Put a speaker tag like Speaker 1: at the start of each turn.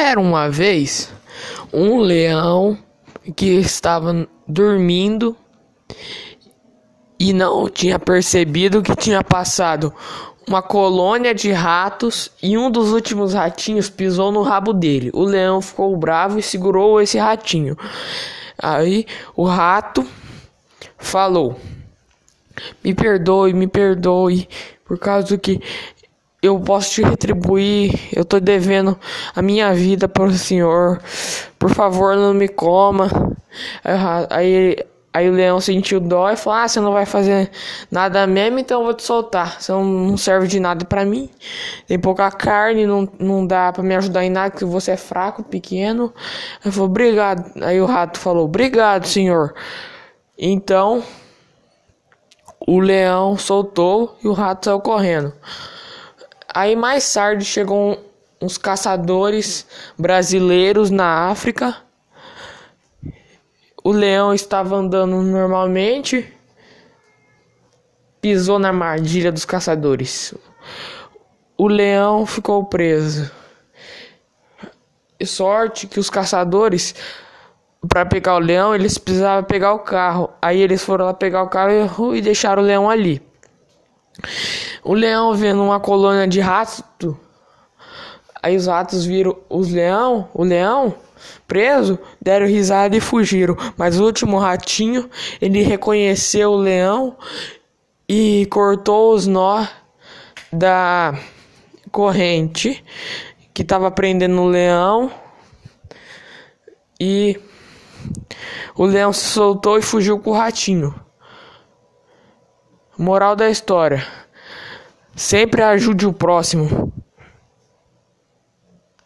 Speaker 1: Era uma vez um leão que estava dormindo e não tinha percebido que tinha passado uma colônia de ratos e um dos últimos ratinhos pisou no rabo dele. O leão ficou bravo e segurou esse ratinho. Aí o rato falou: Me perdoe, me perdoe, por causa que eu posso te retribuir. Eu tô devendo a minha vida para o senhor. Por favor, não me coma. Aí, aí o leão sentiu dó e falou: Ah, você não vai fazer nada mesmo, então eu vou te soltar. Você não serve de nada para mim. Tem pouca carne, não, não dá para me ajudar em nada, porque você é fraco, pequeno. Ele falou: Obrigado. Aí o rato falou: Obrigado, senhor. Então o leão soltou e o rato saiu correndo. Aí mais tarde chegou uns caçadores brasileiros na África. O leão estava andando normalmente, pisou na armadilha dos caçadores. O leão ficou preso. E sorte que os caçadores para pegar o leão, eles precisavam pegar o carro. Aí eles foram lá pegar o carro e deixaram o leão ali. O leão vendo uma colônia de ratos, aí os ratos viram os leão, o leão preso, deram risada e fugiram. Mas o último ratinho, ele reconheceu o leão e cortou os nós da corrente que estava prendendo o leão e o leão se soltou e fugiu com o ratinho. Moral da história: sempre ajude o próximo.